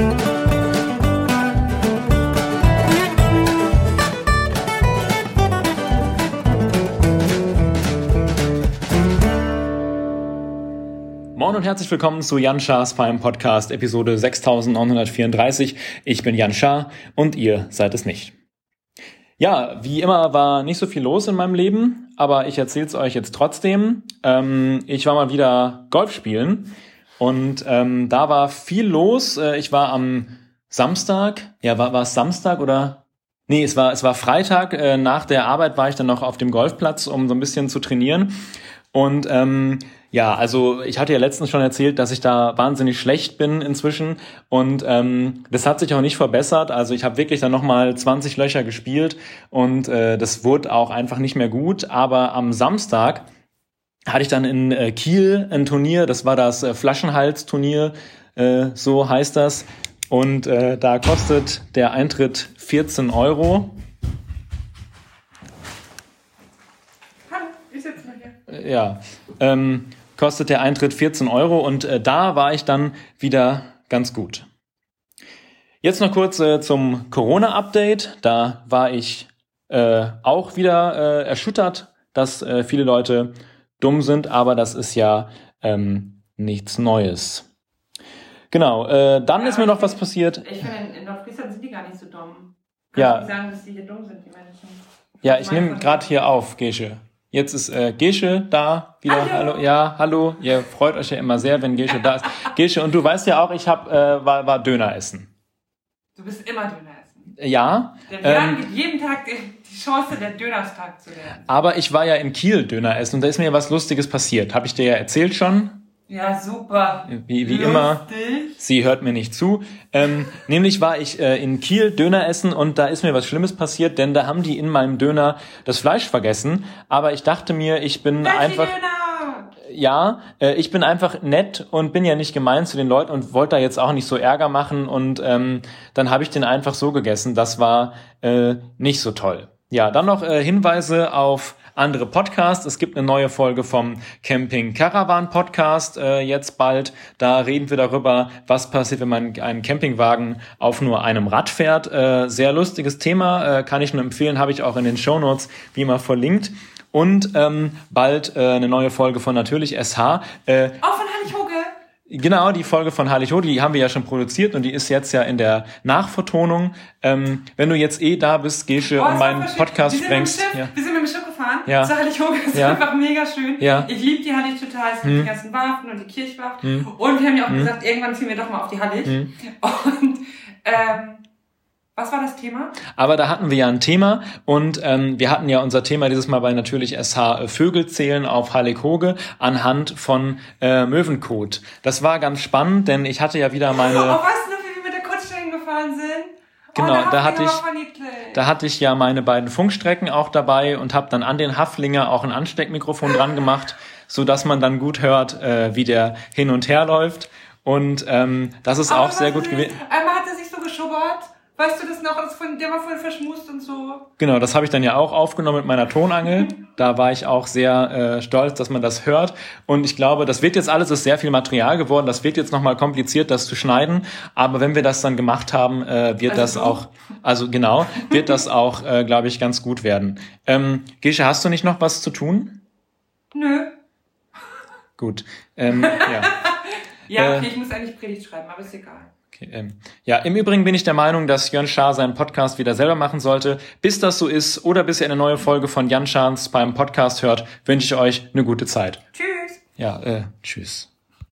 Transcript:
Moin und herzlich willkommen zu Jan Schars Fein Podcast, Episode 6934. Ich bin Jan Schaar und ihr seid es nicht. Ja, wie immer war nicht so viel los in meinem Leben, aber ich erzähle es euch jetzt trotzdem. Ähm, ich war mal wieder Golf spielen und ähm, da war viel los. Äh, ich war am Samstag, ja, war, war es Samstag oder? Nee, es war, es war Freitag. Äh, nach der Arbeit war ich dann noch auf dem Golfplatz, um so ein bisschen zu trainieren. Und ähm, ja, also ich hatte ja letztens schon erzählt, dass ich da wahnsinnig schlecht bin inzwischen und ähm, das hat sich auch nicht verbessert. Also ich habe wirklich dann nochmal 20 Löcher gespielt und äh, das wurde auch einfach nicht mehr gut. Aber am Samstag hatte ich dann in äh, Kiel ein Turnier, das war das äh, Flaschenhals-Turnier, äh, so heißt das. Und äh, da kostet der Eintritt 14 Euro. Hallo, ich sitze mal hier. Äh, Ja, ähm, kostet der Eintritt 14 Euro und äh, da war ich dann wieder ganz gut. Jetzt noch kurz äh, zum Corona-Update. Da war ich äh, auch wieder äh, erschüttert, dass äh, viele Leute dumm sind, aber das ist ja ähm, nichts Neues. Genau, äh, dann Ja, ist mir noch ich was passiert. Ich finde, in, Nordfriesland sind die gar nicht so dumm. Ja. Kannst du nicht sagen, dass die hier dumm sind, die Menschen. Ja, ich nehme gerade hier auf, Gesche. Jetzt ist äh, Gesche da wieder. Hallo. hallo. Ja, hallo. Ihr freut euch ja immer sehr, wenn Gesche da ist. Gesche, und du weißt ja auch, ich hab, äh, war, war Döner essen. Du bist immer Döner essen. Ja, Der Jan ähm, gibt jeden Tag die, Chance, der Dönerstag zu werden. aber ich war ja in Kiel Döner essen und da ist mir was Lustiges passiert. Habe ich dir ja erzählt schon, Ja, super. wie, wie immer. Sie hört mir nicht zu. Ähm, nämlich war ich äh, in Kiel Döner essen und da ist mir was Schlimmes passiert, denn da haben die in meinem Döner das Fleisch vergessen. Aber ich dachte mir, ich bin Veggie einfach. Döner! Ja, äh, ich bin einfach nett und bin ja nicht gemein zu den Leuten und wollte da jetzt auch nicht so Ärger machen und ähm, dann habe ich den einfach so gegessen. Das war äh, nicht so toll. Ja, dann noch äh, Hinweise auf andere Podcasts. Es gibt eine neue Folge vom Camping Caravan Podcast äh, jetzt bald. Da reden wir darüber, was passiert, wenn man einen Campingwagen auf nur einem Rad fährt. Äh, sehr lustiges Thema, äh, kann ich nur empfehlen, habe ich auch in den Show Notes wie immer verlinkt. Und ähm, bald äh, eine neue Folge von Natürlich SH. Äh, Auch von Hannig Hoge. Genau, die Folge von Harlich die haben wir ja schon produziert und die ist jetzt ja in der Nachvertonung. Ähm, wenn du jetzt eh da bist, Gesche, Oh, und meinen. Podcast wir sprengst. Schiff, Ja. Wir sind mit dem Schiff gefahren. Ja. Zu Heilig Hoge. Das ist Ja. einfach mega schön. Ja. Ich liebe die Hallig total. Es gibt Hm. die ganzen Warten und die Kirchwacht. Und wir haben ja auch gesagt, irgendwann ziehen wir doch mal auf die Hallig. Hm. Und ähm, was war das Thema? Aber da hatten wir ja ein Thema und ähm, wir hatten ja unser Thema dieses Mal bei natürlich SH äh, Vögel zählen auf Hallig-Hoge anhand von äh, Möwenkot. Das war ganz spannend, denn ich hatte ja wieder Oh, meine... weißt du noch, wie wir mit der Kutsche hingefahren sind? Genau, oh, da hatte ich-. Da hatte ich ja meine beiden Funkstrecken auch dabei und habe dann an den Haflinger auch ein Ansteckmikrofon dran gemacht, so dass man dann gut hört, äh, wie der hin und her läuft. Und ähm, das ist Aber auch sehr gut gewesen. Einmal hat er sich so geschubbert. Weißt du das noch? Das von, der war voll verschmust und so. Genau, das habe ich dann ja auch aufgenommen mit meiner Tonangel. Da war ich auch sehr äh, stolz, dass man das hört. Und ich glaube, das wird jetzt alles ist sehr viel Material geworden. Das wird jetzt nochmal kompliziert, das zu schneiden. Aber wenn wir das dann gemacht haben, äh, wird Also das du? auch, also genau, wird das auch, äh, glaube ich, ganz gut werden. Ähm, Gesche, hast du nicht noch was zu tun? Nö. Gut. Ähm, ja. Ja, Äh. okay, ich muss eigentlich Predigt schreiben, aber ist egal. Okay, ähm, ja, im Übrigen bin ich der Meinung, dass Jörn Schaar seinen Podcast wieder selber machen sollte. Bis das so ist oder bis ihr eine neue Folge von Jan Schahns beim Podcast hört, wünsche ich euch eine gute Zeit. Tschüss. Ja, äh, tschüss.